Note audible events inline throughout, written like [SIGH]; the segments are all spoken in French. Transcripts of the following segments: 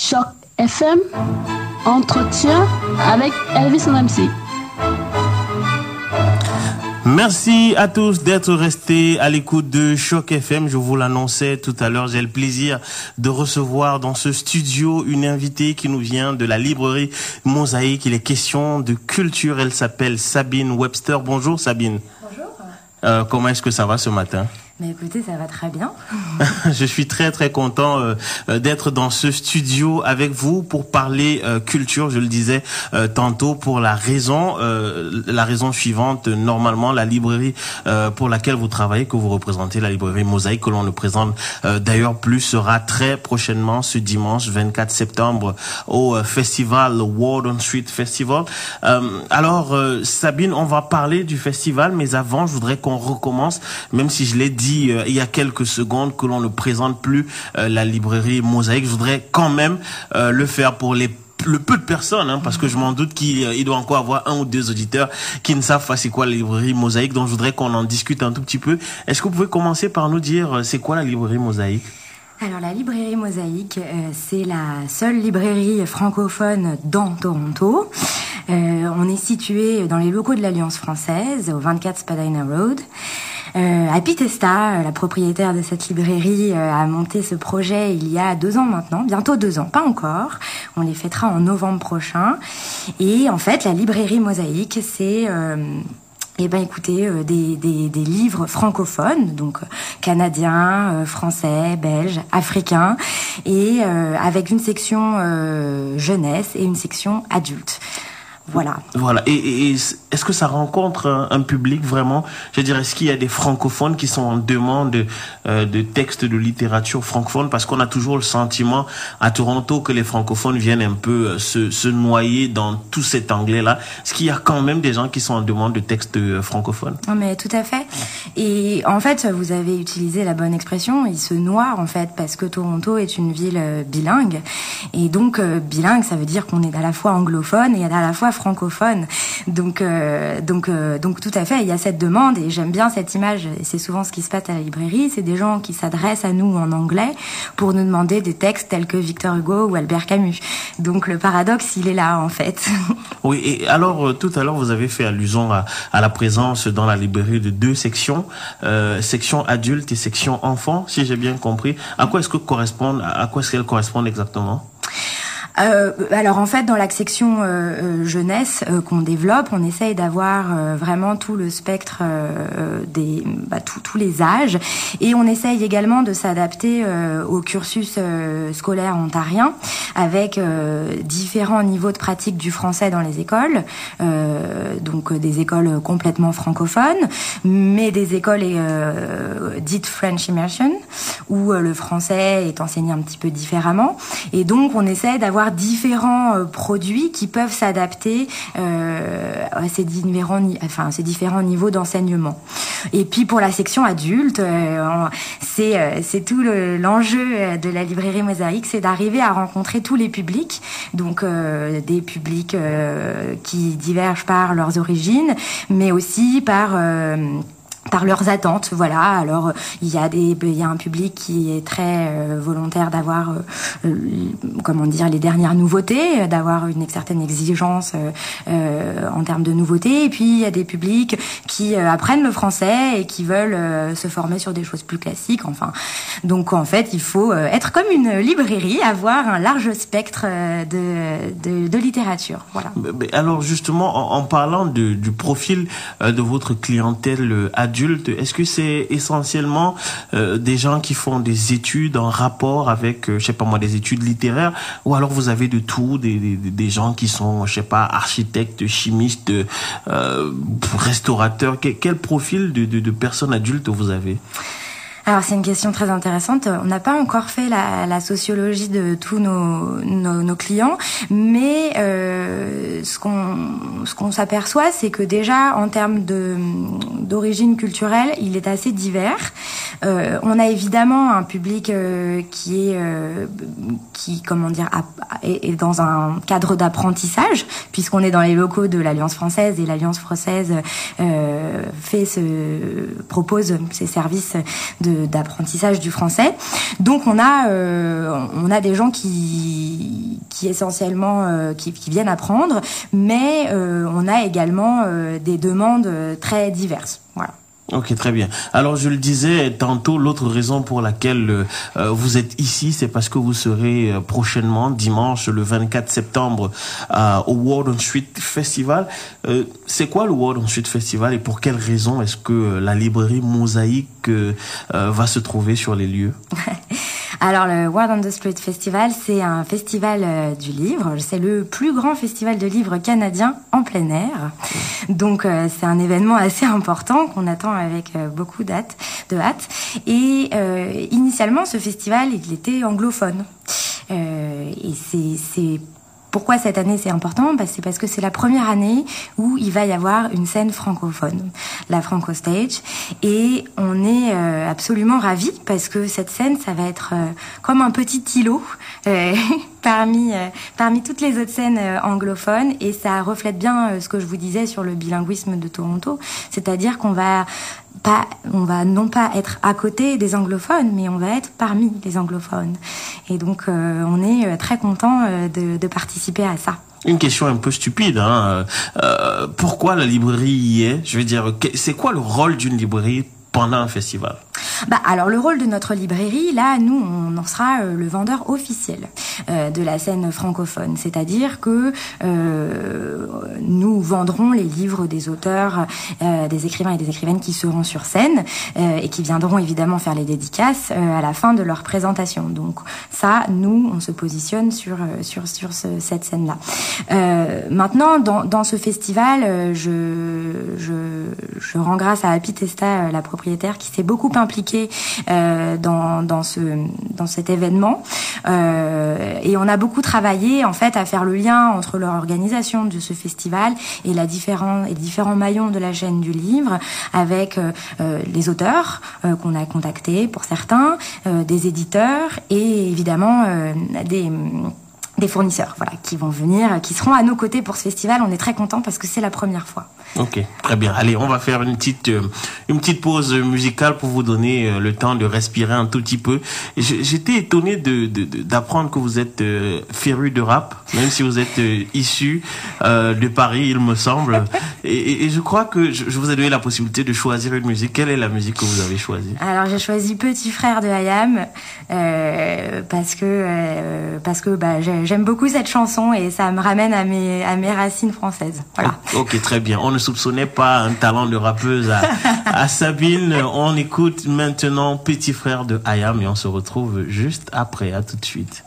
Choc FM, entretien avec Elvis MC. Merci à tous d'être restés à l'écoute de Choc FM. Je vous l'annonçais tout à l'heure, j'ai le plaisir de recevoir dans ce studio une invitée qui nous vient de la librairie Mosaïque. Il est question de culture. Elle s'appelle Sabine Webster. Bonjour Sabine. Bonjour. Euh, comment est-ce que ça va ce matin? Mais écoutez, ça va très bien. [LAUGHS] je suis très très content euh, euh, d'être dans ce studio avec vous pour parler euh, culture. Je le disais euh, tantôt pour la raison, euh, la raison suivante. Normalement, la librairie pour laquelle vous travaillez, que vous représentez, la librairie Mosaïque, que l'on ne présente d'ailleurs plus, sera très prochainement ce dimanche 24 septembre au festival Warden Street Festival. alors, Sabine, on va parler du festival, mais avant, je voudrais qu'on recommence, même si je l'ai dit euh, il y a quelques secondes que l'on ne présente plus euh, la librairie Mosaïque. Je voudrais quand même euh, le faire pour les le peu de personnes, hein, parce que je m'en doute qu'il doit encore avoir un ou deux auditeurs qui ne savent pas c'est quoi la librairie Mosaïque, donc je voudrais qu'on en discute un tout petit peu. Est-ce que vous pouvez commencer par nous dire c'est quoi la librairie Mosaïque? Alors la librairie Mosaïque, c'est la seule librairie francophone dans Toronto. on est situé dans les locaux de l'Alliance française, au 24 Spadina Road. Euh, Happy Testa, euh, la propriétaire de cette librairie, euh, a monté ce projet il y a deux ans maintenant, bientôt deux ans, pas encore. On les fêtera en novembre prochain. Et en fait, la librairie Mosaïque, c'est eh ben écoutez, des, des, des, livres francophones, donc canadiens, français, belges, africains, et avec une section jeunesse et une section adulte. Voilà. Voilà. Et, et, est-ce que ça rencontre un, public vraiment? Je veux dire, est-ce qu'il y a des francophones qui sont en demande de, euh, de textes de littérature francophone? Parce qu'on a toujours le sentiment à Toronto que les francophones viennent un peu euh, se, se noyer dans tout cet anglais-là. Est-ce qu'il y a quand même des gens qui sont en demande de textes euh, francophones? Non, mais tout à fait. Et en fait, vous avez utilisé la bonne expression. Ils se noient en fait parce que Toronto est une ville bilingue. Et donc bilingue, ça veut dire qu'on est à la fois anglophone et à la fois francophone. Donc, euh, donc, euh, donc tout à fait, il y a cette demande et j'aime bien cette image. Et c'est souvent ce qui se passe à la librairie. C'est des gens qui s'adressent à nous en anglais pour nous demander des textes tels que Victor Hugo ou Albert Camus. Donc le paradoxe, il est là en fait. [LAUGHS] Oui. Et alors euh, tout à l'heure, vous avez fait allusion à, la présence dans la librairie de deux sections, section adulte et section enfant, si j'ai bien compris. À quoi est-ce que correspondent, à quoi est-ce qu'elles correspondent exactement? Euh, alors en fait, dans la section euh, euh, jeunesse qu'on développe, on essaye d'avoir vraiment tout le spectre des bah, tous les âges. Et on essaye également de s'adapter au cursus scolaire ontarien avec différents niveaux de pratique du français dans les écoles, donc des écoles complètement francophones, mais des écoles dites French immersion où le français est enseigné un petit peu différemment. Et donc on essaie d'avoir différents euh, produits qui peuvent s'adapter euh, à ces différents, enfin, ces différents niveaux d'enseignement. Et puis pour la section adulte, euh, c'est c'est tout l'enjeu de la librairie Mosaïque, c'est d'arriver à rencontrer tous les publics, donc des publics qui divergent par leurs origines, mais aussi par par leurs attentes. Voilà. Alors il y a des il y a un public qui est très euh, volontaire d'avoir euh, comment dire les dernières nouveautés, d'avoir une certaine exigence euh, en termes de nouveautés. Et puis il y a des publics qui apprennent le français et qui veulent se former sur des choses plus classiques. Enfin, donc en fait il faut être comme une librairie, avoir un large spectre de de, littérature. Voilà. Alors justement en, parlant du profil de votre clientèle adulte est-ce que c'est essentiellement euh, des gens qui font des études en rapport avec, euh, je sais pas moi, des études littéraires, ou alors vous avez de tout, des, des, gens qui sont, je sais pas, architectes, chimistes, euh, restaurateurs? Quel, quel profil de, de personnes adultes vous avez? Alors c'est une question très intéressante. On n'a pas encore fait la, sociologie de tous nos, clients, mais euh, ce qu'on ce qu'on s'aperçoit, c'est que déjà en termes d'origine culturelle, il est assez divers. Euh, on a évidemment un public euh, qui est qui comment dire est, dans un cadre d'apprentissage, puisqu'on est dans les locaux de l'Alliance française et l'Alliance française fait ce propose ses services de d'apprentissage du français. Donc on a on a des gens qui qui essentiellement qui, qui, viennent apprendre, mais on a également des demandes très diverses. Voilà. Ok, très bien. Alors, je le disais tantôt, l'autre raison pour laquelle euh, euh, vous êtes ici, c'est parce que vous serez euh, prochainement, dimanche, le 24 septembre, au World on Street Festival. c'est quoi le World on Street Festival et pour quelle raison est-ce que la librairie Mosaïque va se trouver sur les lieux? [LAUGHS] Alors le World on the Street Festival, c'est un festival euh, du livre. C'est le plus grand festival de livres canadien en plein air. Donc euh, c'est un événement assez important qu'on attend avec euh, beaucoup de hâte. Et initialement, ce festival, il était anglophone. et c'est pourquoi cette année c'est important? Bah, C'est parce que c'est la première année où il va y avoir une scène francophone, la Franco Stage, et on est euh, absolument ravis parce que cette scène, ça va être euh, comme un petit îlot euh, [LAUGHS] parmi parmi toutes les autres scènes anglophones, et ça reflète bien ce que je vous disais sur le bilinguisme de Toronto, c'est-à-dire qu'on va on va non pas être à côté des anglophones, mais on va être parmi les anglophones. Et donc, euh, on est euh, très content euh, de, participer à ça. Une question un peu stupide. Hein. Pourquoi la librairie y est? Je veux dire, c'est quoi le rôle d'une librairie pendant un festival? Bah, alors le rôle de notre librairie, là, nous, on en sera euh, le vendeur officiel euh, de la scène francophone. C'est-à-dire que euh, nous vendrons les livres des auteurs, des écrivains et des écrivaines qui seront sur scène et qui viendront évidemment faire les dédicaces à la fin de leur présentation. Donc ça, nous, on se positionne sur cette scène-là. maintenant, dans, ce festival, je, rends grâce à Happy la propriétaire, qui s'est beaucoup impliquée euh, dans, dans, ce, dans cet événement. Euh, et on a beaucoup travaillé en fait à faire le lien entre l'organisation de ce festival et la différent, et les différents maillons de la chaîne du livre avec euh, les auteurs qu'on a contactés pour certains, des éditeurs et évidemment des des fournisseurs voilà qui vont venir qui seront à nos côtés pour ce festival on est très content parce que c'est la première fois Ok, très bien. Allez, on va faire une petite euh, une petite pause musicale pour vous donner euh, le temps de respirer un tout petit peu. J'étais étonné de d'apprendre que vous êtes euh, féru de rap, même si vous êtes issu de Paris, il me semble. Et, et je crois que je, vous ai donné la possibilité de choisir une musique. Quelle est la musique que vous avez choisie? Alors j'ai choisi Petit Frère de Hayam parce que parce que bah, j'aime beaucoup cette chanson et ça me ramène à mes à mes racines françaises. Voilà. Ok, très bien. On ne soupçonnait pas un talent de rappeuse à, Sabine. On écoute maintenant Petit Frère de Ayam et on se retrouve juste après. À tout de suite.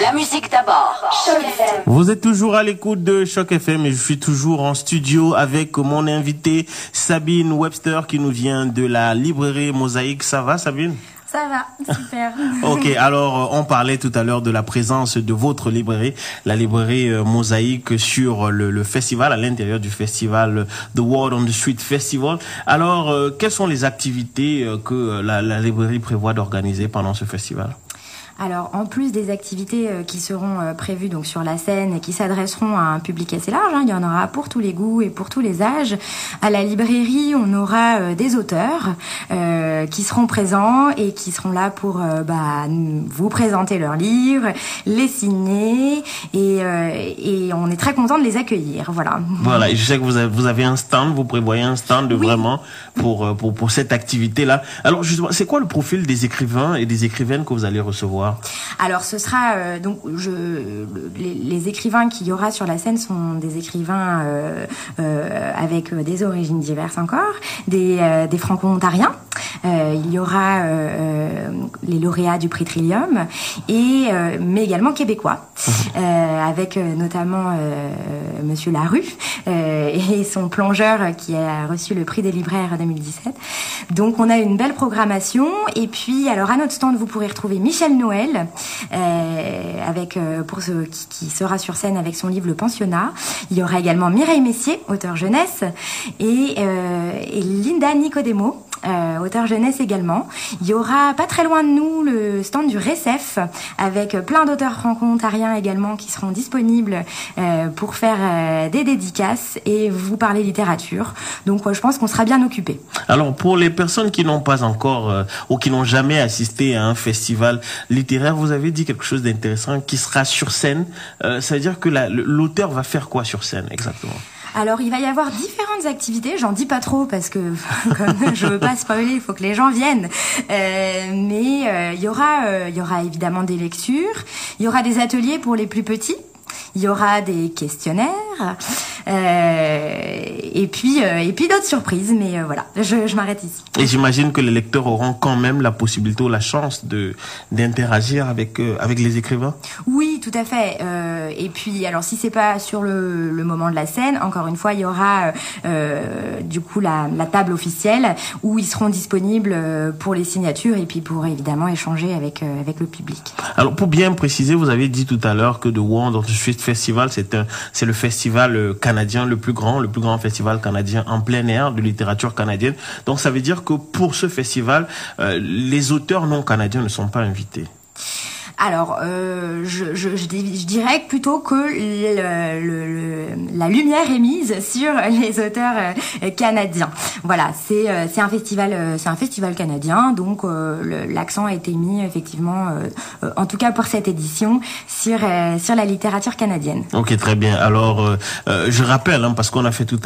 La musique d'abord. Choc FM. Vous êtes toujours à l'écoute de Choc FM et je suis toujours en studio avec mon invité Sabine Webster qui nous vient de la librairie Mosaïque. Ça va Sabine? Ça va, super. [LAUGHS] ok, alors euh, on parlait tout à l'heure de la présence de votre librairie, la librairie euh, Mosaïque sur le, festival, à l'intérieur du festival The World on the Street Festival. Alors, euh, quelles sont les activités que la librairie prévoit d'organiser pendant ce festival? Alors, en plus des activités euh, qui seront euh, prévues donc sur la scène et qui s'adresseront à un public assez large, hein, il y en aura pour tous les goûts et pour tous les âges. À la librairie, on aura euh, des auteurs qui seront présents et qui seront là pour bah, vous présenter leurs livres, les signer et, et on est très content de les accueillir. Voilà. Voilà. Et je sais que vous avez, vous avez un stand, vous prévoyez un stand vraiment pour, pour pour cette activité là. Alors justement, c'est quoi le profil des écrivains et des écrivaines que vous allez recevoir? Alors ce sera euh, donc je les, écrivains qu'il y aura sur la scène sont des écrivains euh, euh, avec des origines diverses encore, des, des franco-ontariens. il y aura les lauréats du prix Trillium et mais également québécois [LAUGHS] avec notamment Monsieur Larue et son plongeur qui a reçu le prix des libraires 2017. Donc on a une belle programmation et puis alors à notre stand vous pourrez retrouver Michel Noël euh, avec euh, pour ce qui, sera sur scène avec son livre Le Pensionnat. Il y aura également Mireille Messier, auteur jeunesse, euh, et Linda Nicodemo, auteur jeunesse également. Il y aura pas très loin de nous le stand du RECEF avec plein d'auteurs franco-ontariens également qui seront disponibles pour faire des dédicaces et vous parler littérature. Donc je pense qu'on sera bien occupé. Alors pour les personnes qui n'ont pas encore ou qui n'ont jamais assisté à un festival littéraire, vous avez dit quelque chose d'intéressant qui sera sur scène. ça veut dire que l'auteur va faire quoi sur scène exactement? Alors, il va y avoir différentes activités. J'en dis pas trop parce que [LAUGHS] comme je veux pas spoiler, il faut que les gens viennent. Euh, mais euh, il y aura, euh, il y aura évidemment des lectures. Il y aura des ateliers pour les plus petits. Il y aura des questionnaires. Et puis, et puis d'autres surprises. Mais voilà, je, je m'arrête ici. Et j'imagine que les lecteurs auront quand même la possibilité ou la chance de d'interagir avec avec les écrivains? Oui, tout à fait. et puis, alors si c'est pas sur le, le, moment de la scène, encore une fois, il y aura du coup la, la table officielle où ils seront disponibles pour les signatures et puis pour évidemment échanger avec avec le public. Alors pour bien préciser, vous avez dit tout à l'heure que The World Street Festival, c'est un c'est le festival canadien le plus grand, le plus grand festival canadien en plein air de littérature canadienne. Donc ça veut dire que pour ce festival, euh, les auteurs non canadiens ne sont pas invités. Alors, euh, je, je, je, dirais plutôt que le, le, la lumière est mise sur les auteurs euh, canadiens. Voilà, c'est euh, un festival euh, c'est un festival canadien, donc l'accent a été mis effectivement, en tout cas pour cette édition, sur sur la littérature canadienne. Ok, très bien. Alors, je rappelle, hein, parce qu'on a fait tout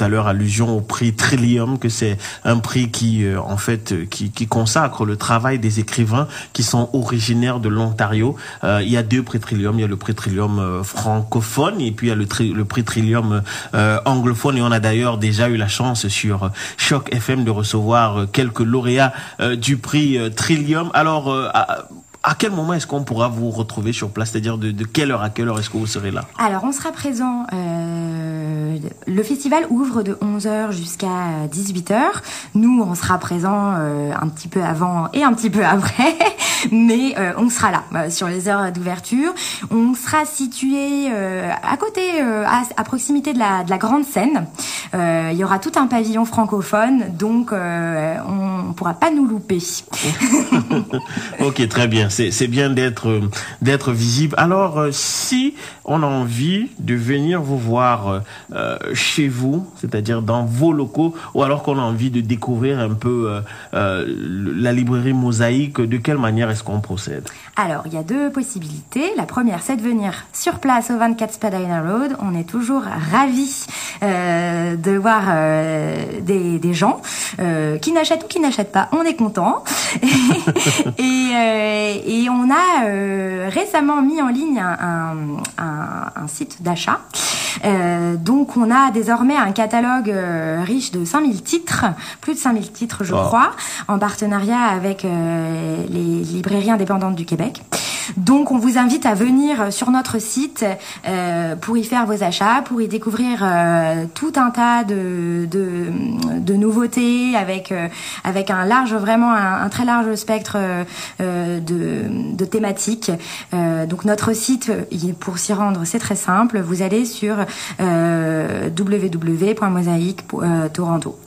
à l'heure allusion au prix Trillium, que c'est un prix qui en fait qui, qui consacre le travail des écrivains qui sont originaires de Ontario. Euh, il y a deux prix Trillium. Il y a le prix Trillium euh, francophone et puis il y a le, le prix Trillium euh, anglophone. Et on a d'ailleurs déjà eu la chance sur Choc FM de recevoir quelques lauréats du prix Trillium. Alors, à quel moment est-ce qu'on pourra vous retrouver sur place? C'est-à-dire de, de, quelle heure à quelle heure est-ce que vous serez là? Alors, on sera présent. Euh, le festival ouvre de 11h jusqu'à 18h. Nous, on sera présent euh, un petit peu avant et un petit peu [LAUGHS] après, mais euh, on sera là euh, sur les heures d'ouverture. On sera situé euh, à côté, à, proximité de la, de la grande scène. il y aura tout un pavillon francophone, donc on ne pourra pas nous louper. [LAUGHS] ok, très bien c'est bien d'être d'être visible. Alors, euh, si on a envie de venir vous voir euh, chez vous, c'est-à-dire dans vos locaux, ou alors qu'on a envie de découvrir un peu euh, la librairie Mosaïque, de quelle manière est-ce qu'on procède? Alors, il y a deux possibilités. La première, c'est de venir sur place au 24 Spadina Road. On est toujours ravis de voir des, des, gens qui n'achètent ou qui n'achètent pas. On est content. [LAUGHS] et, on a euh, récemment mis en ligne un site d'achat. Euh, donc on a désormais un catalogue euh, riche de 5000 titres, plus de 5000 titres je crois, en partenariat avec euh, les librairies indépendantes du Québec. Donc on vous invite à venir sur notre site euh, pour y faire vos achats, pour y découvrir euh, tout un tas de, de, de nouveautés avec euh, avec un large vraiment un, un très large spectre euh, de, de thématiques. Euh, donc notre site pour s'y rendre c'est très simple. Vous allez sur euh, www.mosaïque.toronto.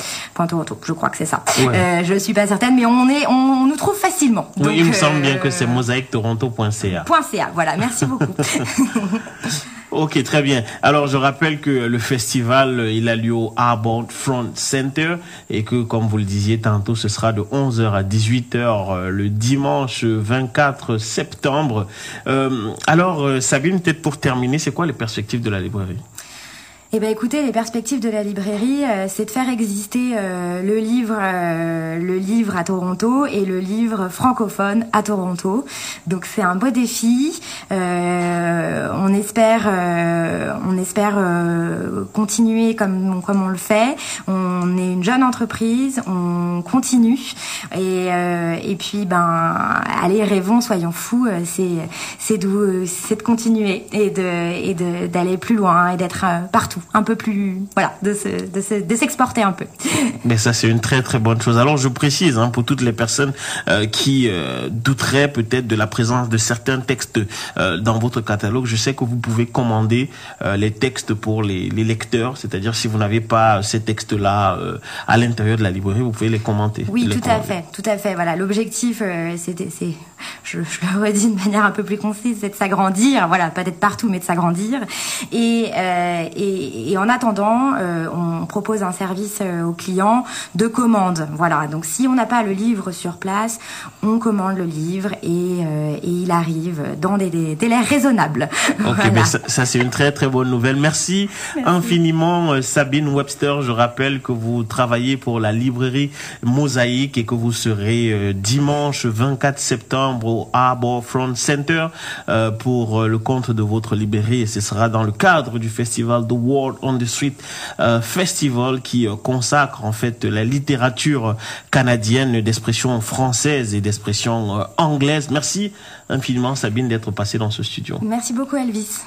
Je crois que c'est ça. Ouais. je suis pas certaine, mais on est on, on nous trouve facilement. Donc, oui, il me semble bien que c'est mosaïquetoronto.ca .ca. Voilà, merci beaucoup. [LAUGHS] Ok, très bien. Alors, je rappelle que le festival, il a lieu au Arbor Front Center et que, comme vous le disiez tantôt, ce sera de 11h à 18h euh, le dimanche 24 septembre. Euh, alors, euh, Sabine, peut-être pour terminer, c'est quoi les perspectives de la librairie? Eh ben écoutez, les perspectives de la librairie, euh, c'est de faire exister euh, le livre, euh, le livre à Toronto et le livre francophone à Toronto. Donc c'est un beau défi. on espère, on espère continuer comme comme on le fait. On est une jeune entreprise, on continue et et puis ben allez rêvons, soyons fous. C'est c'est de c'est de continuer et de et de d'aller plus loin et d'être partout un peu plus, voilà, de s'exporter un peu. [LAUGHS] Mais ça, c'est une très très bonne chose. Alors, je précise hein, pour toutes les personnes euh, qui euh, douteraient peut-être de la présence de certains textes euh, dans votre catalogue, je sais que vous pouvez commander les textes pour les, les lecteurs, c'est-à-dire si vous n'avez pas ces textes-là à l'intérieur de la librairie, vous pouvez les commenter. Oui, tout à fait, tout à fait. Voilà, l'objectif, c'est, je, je le redis de manière un peu plus concise, c'est de s'agrandir. Voilà, pas d'être partout, mais de s'agrandir. Et, et, et, en attendant, on propose un service aux clients de commande. Voilà, donc si on n'a pas le livre sur place, on commande le livre et, et il arrive dans des, délais raisonnables. Ok, mais ça, c'est une très très bonne nouvelle. Merci, infiniment Sabine Webster. Je rappelle que vous travaillez pour la librairie Mosaïque et que vous serez dimanche 24 septembre au Arbor Front Center pour le compte de votre et ce sera dans le cadre du festival The World on the Street Festival qui consacre en fait la littérature canadienne d'expression française et d'expression anglaise. Merci infiniment Sabine d'être passée dans ce studio. Merci beaucoup Elvis.